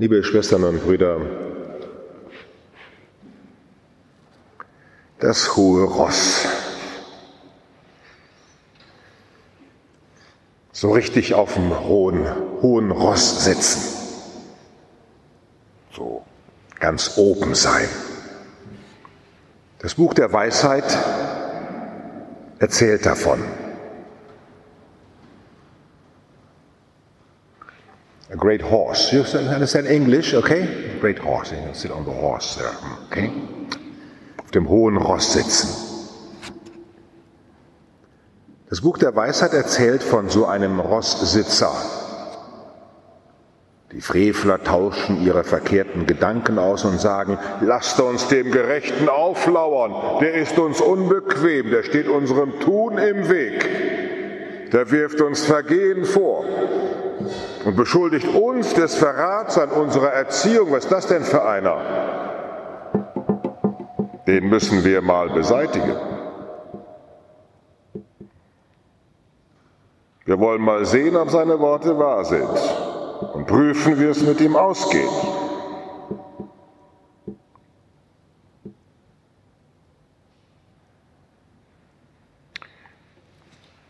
Liebe Schwestern und Brüder, das hohe Ross. So richtig auf dem hohen, hohen Ross sitzen. So ganz oben sein. Das Buch der Weisheit erzählt davon. A great horse. You understand English, okay? A great horse. You sit on the horse there, okay? Auf dem hohen Ross sitzen. Das Buch der Weisheit erzählt von so einem Rosssitzer. Die Frevler tauschen ihre verkehrten Gedanken aus und sagen, lasst uns dem Gerechten auflauern, der ist uns unbequem, der steht unserem Tun im Weg, der wirft uns Vergehen vor und beschuldigt uns des Verrats an unserer Erziehung. Was ist das denn für einer? Den müssen wir mal beseitigen. Wir wollen mal sehen, ob seine Worte wahr sind und prüfen, wie es mit ihm ausgeht.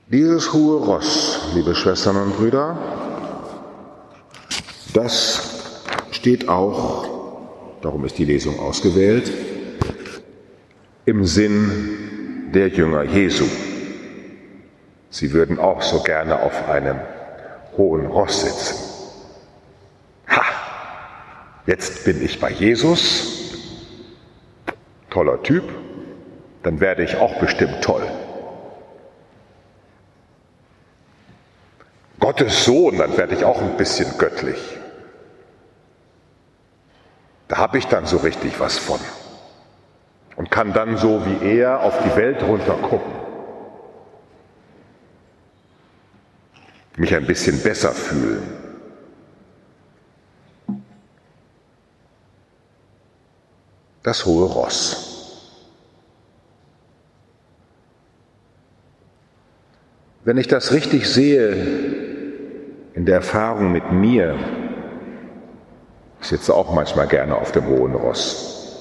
Dieses hohe Ross, liebe Schwestern und Brüder, das steht auch, darum ist die Lesung ausgewählt, im Sinn der Jünger Jesu. Sie würden auch so gerne auf einem hohen Ross sitzen. Ha! Jetzt bin ich bei Jesus. Toller Typ. Dann werde ich auch bestimmt toll. Gottes Sohn, dann werde ich auch ein bisschen göttlich. Habe ich dann so richtig was von und kann dann so wie er auf die Welt runter gucken. Mich ein bisschen besser fühlen. Das hohe Ross. Wenn ich das richtig sehe in der Erfahrung mit mir, ich sitze auch manchmal gerne auf dem hohen Ross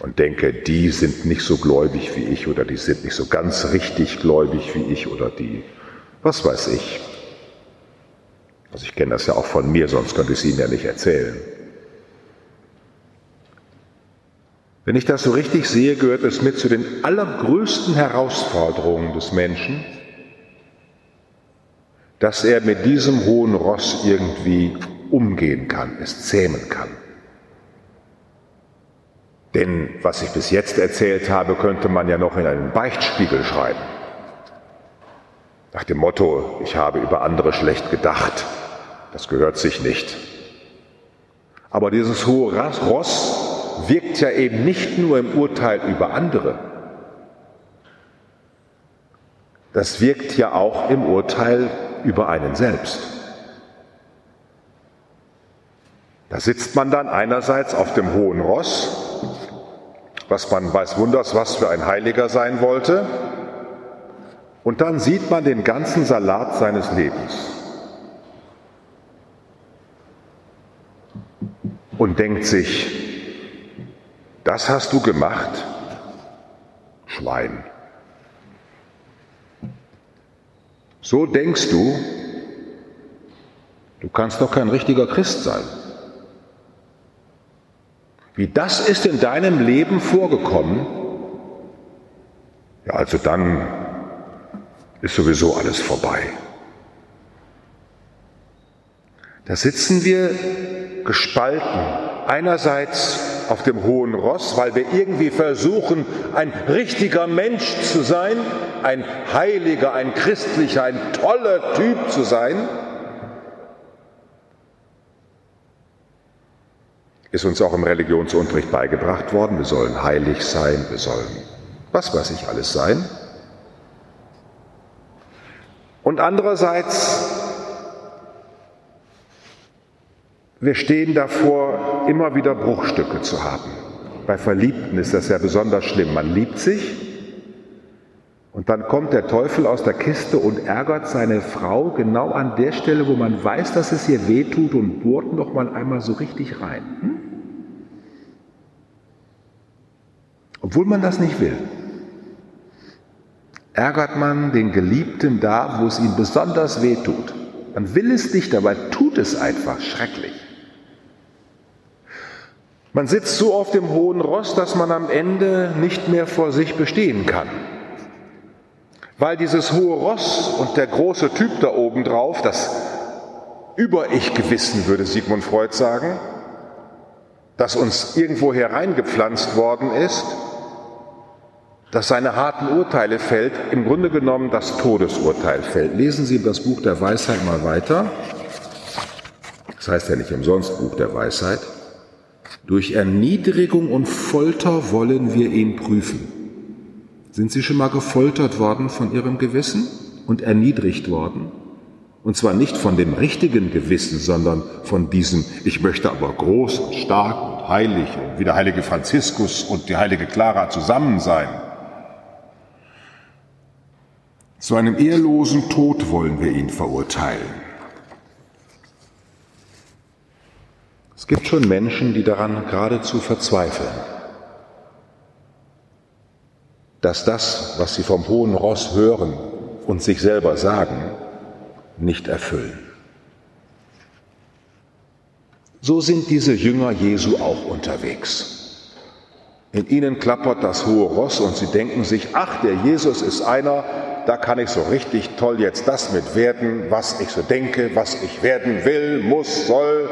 und denke, die sind nicht so gläubig wie ich oder die sind nicht so ganz richtig gläubig wie ich oder die, was weiß ich. Also ich kenne das ja auch von mir, sonst könnte ich es Ihnen ja nicht erzählen. Wenn ich das so richtig sehe, gehört es mit zu den allergrößten Herausforderungen des Menschen, dass er mit diesem hohen Ross irgendwie umgehen kann, es zähmen kann. Denn was ich bis jetzt erzählt habe, könnte man ja noch in einen Beichtspiegel schreiben. Nach dem Motto, ich habe über andere schlecht gedacht, das gehört sich nicht. Aber dieses hohe Ross wirkt ja eben nicht nur im Urteil über andere, das wirkt ja auch im Urteil über einen selbst. Da sitzt man dann einerseits auf dem hohen Ross, was man weiß wunders, was für ein Heiliger sein wollte, und dann sieht man den ganzen Salat seines Lebens und denkt sich, das hast du gemacht, Schwein. So denkst du, du kannst doch kein richtiger Christ sein. Wie das ist in deinem Leben vorgekommen, ja, also dann ist sowieso alles vorbei. Da sitzen wir gespalten. Einerseits auf dem hohen Ross, weil wir irgendwie versuchen, ein richtiger Mensch zu sein, ein heiliger, ein christlicher, ein toller Typ zu sein. Ist uns auch im Religionsunterricht beigebracht worden, wir sollen heilig sein, wir sollen was weiß ich alles sein. Und andererseits Wir stehen davor, immer wieder Bruchstücke zu haben. Bei Verliebten ist das ja besonders schlimm. Man liebt sich Und dann kommt der Teufel aus der Kiste und ärgert seine Frau genau an der Stelle, wo man weiß, dass es ihr wehtut und bohrt noch mal einmal so richtig rein. Hm? Obwohl man das nicht will. Ärgert man den Geliebten da, wo es ihm besonders wehtut. Man will es nicht, aber tut es einfach schrecklich. Man sitzt so auf dem hohen Ross, dass man am Ende nicht mehr vor sich bestehen kann. Weil dieses hohe Ross und der große Typ da oben drauf, das Über-Ich-Gewissen, würde Sigmund Freud sagen, das uns irgendwo hereingepflanzt worden ist, das seine harten Urteile fällt, im Grunde genommen das Todesurteil fällt. Lesen Sie das Buch der Weisheit mal weiter. Das heißt ja nicht umsonst Buch der Weisheit. Durch Erniedrigung und Folter wollen wir ihn prüfen. Sind Sie schon mal gefoltert worden von Ihrem Gewissen und erniedrigt worden? Und zwar nicht von dem richtigen Gewissen, sondern von diesem, ich möchte aber groß und stark und heilig und wie der heilige Franziskus und die heilige Clara zusammen sein. Zu einem ehrlosen Tod wollen wir ihn verurteilen. Es gibt schon Menschen, die daran geradezu verzweifeln, dass das, was sie vom hohen Ross hören und sich selber sagen, nicht erfüllen. So sind diese Jünger Jesu auch unterwegs. In ihnen klappert das hohe Ross und sie denken sich, ach, der Jesus ist einer, da kann ich so richtig toll jetzt das mit werden, was ich so denke, was ich werden will, muss, soll,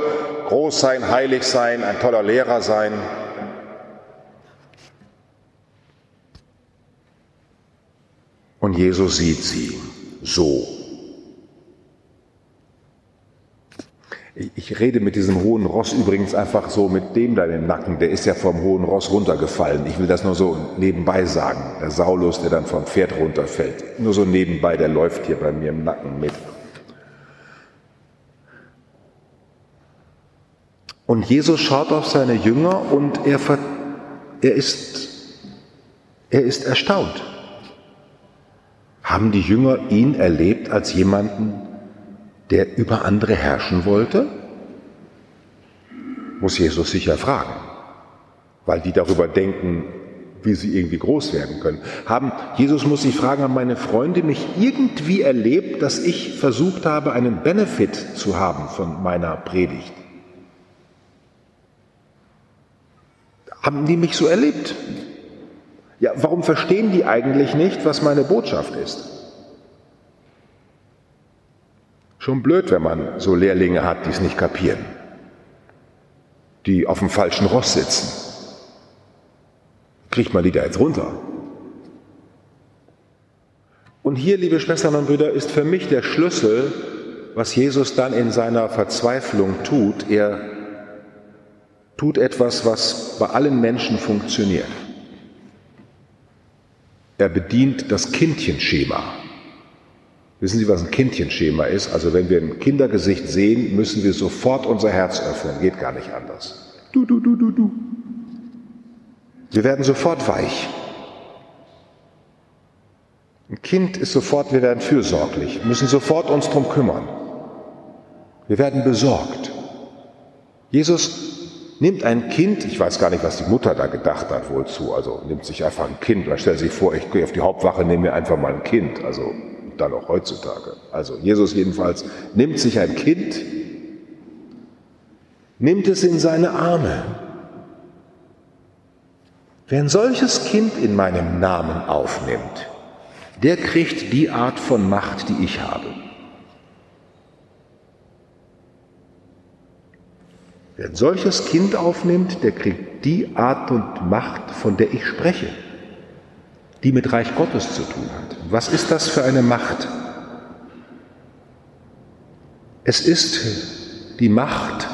groß sein, heilig sein, ein toller Lehrer sein. Und Jesus sieht sie so. Ich rede mit diesem hohen Ross übrigens einfach so mit dem da im Nacken, der ist ja vom hohen Ross runtergefallen. Ich will das nur so nebenbei sagen. Der Saulus, der dann vom Pferd runterfällt. Nur so nebenbei, der läuft hier bei mir im Nacken mit. Und Jesus schaut auf seine Jünger und er, er, ist, er ist erstaunt. Haben die Jünger ihn erlebt als jemanden, der über andere herrschen wollte? Muss Jesus sicher fragen, weil die darüber denken, wie sie irgendwie groß werden können. Haben, Jesus muss sich fragen, haben meine Freunde mich irgendwie erlebt, dass ich versucht habe, einen Benefit zu haben von meiner Predigt? Haben die mich so erlebt? Ja, warum verstehen die eigentlich nicht, was meine Botschaft ist? Schon blöd, wenn man so Lehrlinge hat, die es nicht kapieren, die auf dem falschen Ross sitzen. Kriegt man die da jetzt runter? Und hier, liebe Schwestern und Brüder, ist für mich der Schlüssel, was Jesus dann in seiner Verzweiflung tut. Er tut etwas, was bei allen Menschen funktioniert. Er bedient das Kindchenschema. Wissen Sie, was ein Kindchenschema ist? Also wenn wir ein Kindergesicht sehen, müssen wir sofort unser Herz öffnen. Geht gar nicht anders. Du, du, du, du, du. Wir werden sofort weich. Ein Kind ist sofort, wir werden fürsorglich, müssen sofort uns drum kümmern. Wir werden besorgt. Jesus nimmt ein Kind, ich weiß gar nicht, was die Mutter da gedacht hat, wohl zu, also nimmt sich einfach ein Kind, man stellt sich vor, ich gehe auf die Hauptwache, nehme mir einfach mal ein Kind, also dann auch heutzutage. Also Jesus jedenfalls nimmt sich ein Kind, nimmt es in seine Arme. Wer ein solches Kind in meinem Namen aufnimmt, der kriegt die Art von Macht, die ich habe. Wer ein solches Kind aufnimmt, der kriegt die Art und Macht, von der ich spreche, die mit Reich Gottes zu tun hat. Was ist das für eine Macht? Es ist die Macht,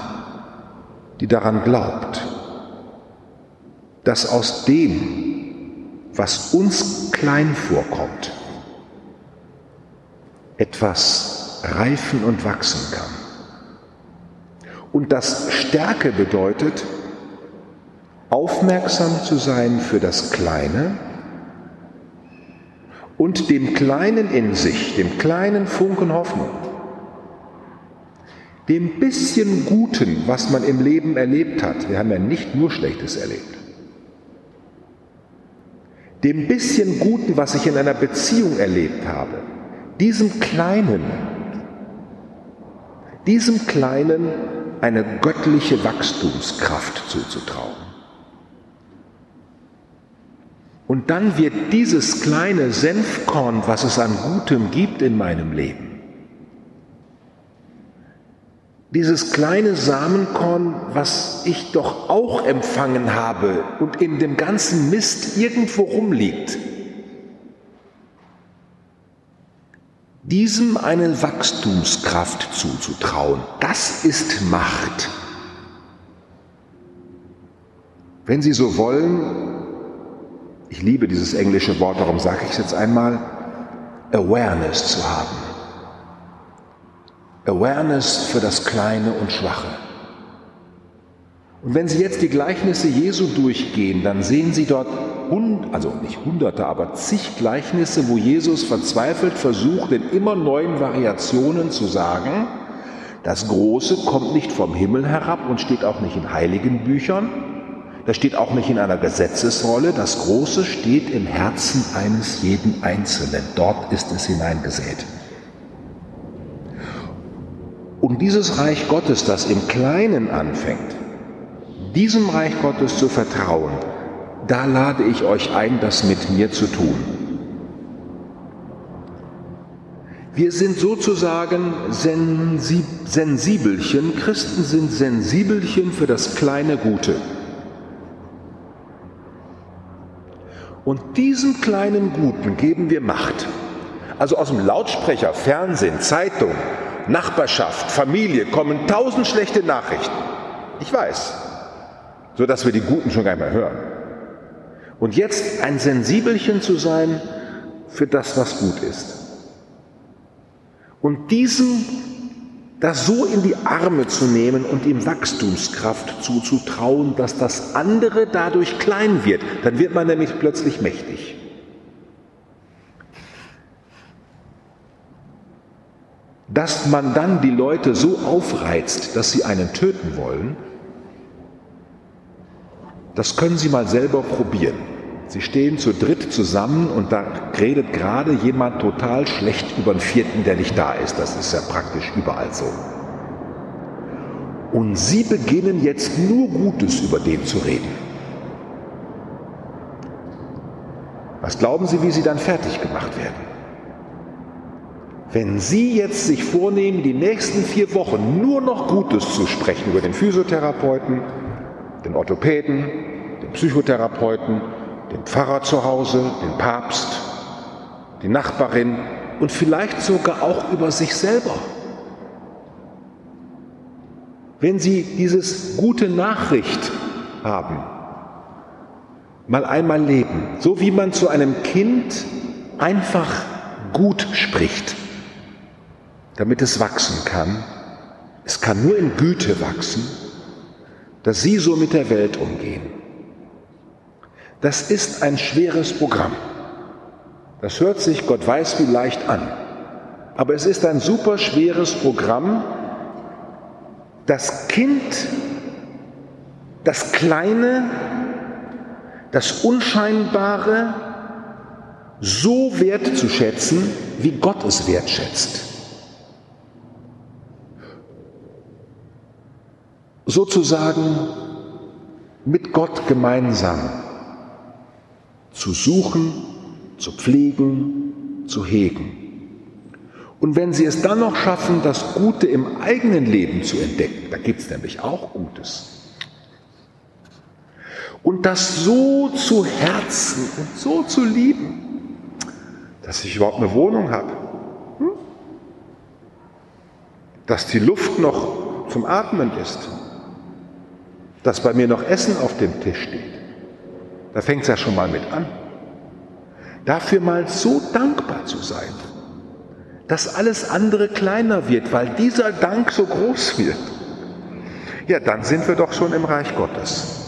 die daran glaubt, dass aus dem, was uns klein vorkommt, etwas reifen und wachsen kann. Und das Stärke bedeutet, aufmerksam zu sein für das Kleine und dem Kleinen in sich, dem kleinen Funken Hoffnung, dem bisschen Guten, was man im Leben erlebt hat, wir haben ja nicht nur Schlechtes erlebt, dem bisschen Guten, was ich in einer Beziehung erlebt habe, diesem Kleinen, diesem Kleinen eine göttliche Wachstumskraft zuzutrauen. Und dann wird dieses kleine Senfkorn, was es an Gutem gibt in meinem Leben, dieses kleine Samenkorn, was ich doch auch empfangen habe und in dem ganzen Mist irgendwo rumliegt, diesem eine Wachstumskraft zuzutrauen, das ist Macht. Wenn Sie so wollen, ich liebe dieses englische Wort, darum sage ich es jetzt einmal, Awareness zu haben. Awareness für das Kleine und Schwache. Und wenn Sie jetzt die Gleichnisse Jesu durchgehen, dann sehen Sie dort, also nicht hunderte, aber zig Gleichnisse, wo Jesus verzweifelt versucht, in immer neuen Variationen zu sagen, das Große kommt nicht vom Himmel herab und steht auch nicht in heiligen Büchern, das steht auch nicht in einer Gesetzesrolle. Das Große steht im Herzen eines jeden Einzelnen. Dort ist es hineingesät. Und dieses Reich Gottes, das im Kleinen anfängt, diesem Reich Gottes zu vertrauen, da lade ich euch ein, das mit mir zu tun. Wir sind sozusagen Sensibelchen, Christen sind Sensibelchen für das kleine Gute. Und diesem kleinen Guten geben wir Macht. Also aus dem Lautsprecher, Fernsehen, Zeitung, Nachbarschaft, Familie kommen tausend schlechte Nachrichten. Ich weiß. So dass wir die Guten schon gar nicht mehr hören. Und jetzt ein Sensibelchen zu sein für das, was gut ist. Und diesem das so in die Arme zu nehmen und ihm Wachstumskraft zuzutrauen, dass das andere dadurch klein wird. Dann wird man nämlich plötzlich mächtig. Dass man dann die Leute so aufreizt, dass sie einen töten wollen, das können Sie mal selber probieren. Sie stehen zu dritt zusammen und da redet gerade jemand total schlecht über den vierten, der nicht da ist. Das ist ja praktisch überall so. Und Sie beginnen jetzt nur Gutes über den zu reden. Was glauben Sie, wie Sie dann fertig gemacht werden? Wenn Sie jetzt sich vornehmen, die nächsten vier Wochen nur noch Gutes zu sprechen über den Physiotherapeuten, den Orthopäden, den Psychotherapeuten, den Pfarrer zu Hause, den Papst, die Nachbarin und vielleicht sogar auch über sich selber. Wenn Sie dieses gute Nachricht haben, mal einmal leben, so wie man zu einem Kind einfach gut spricht, damit es wachsen kann. Es kann nur in Güte wachsen, dass Sie so mit der Welt umgehen. Das ist ein schweres Programm. Das hört sich, Gott weiß wie leicht an. Aber es ist ein super schweres Programm, das Kind, das Kleine, das Unscheinbare so wertzuschätzen, wie Gott es wertschätzt. Sozusagen mit Gott gemeinsam zu suchen, zu pflegen, zu hegen. Und wenn Sie es dann noch schaffen, das Gute im eigenen Leben zu entdecken, da gibt es nämlich auch Gutes, und das so zu Herzen und so zu lieben, dass ich überhaupt eine Wohnung habe, hm? dass die Luft noch zum Atmen ist, dass bei mir noch Essen auf dem Tisch steht, da fängt es ja schon mal mit an. Dafür mal so dankbar zu sein, dass alles andere kleiner wird, weil dieser Dank so groß wird. Ja, dann sind wir doch schon im Reich Gottes.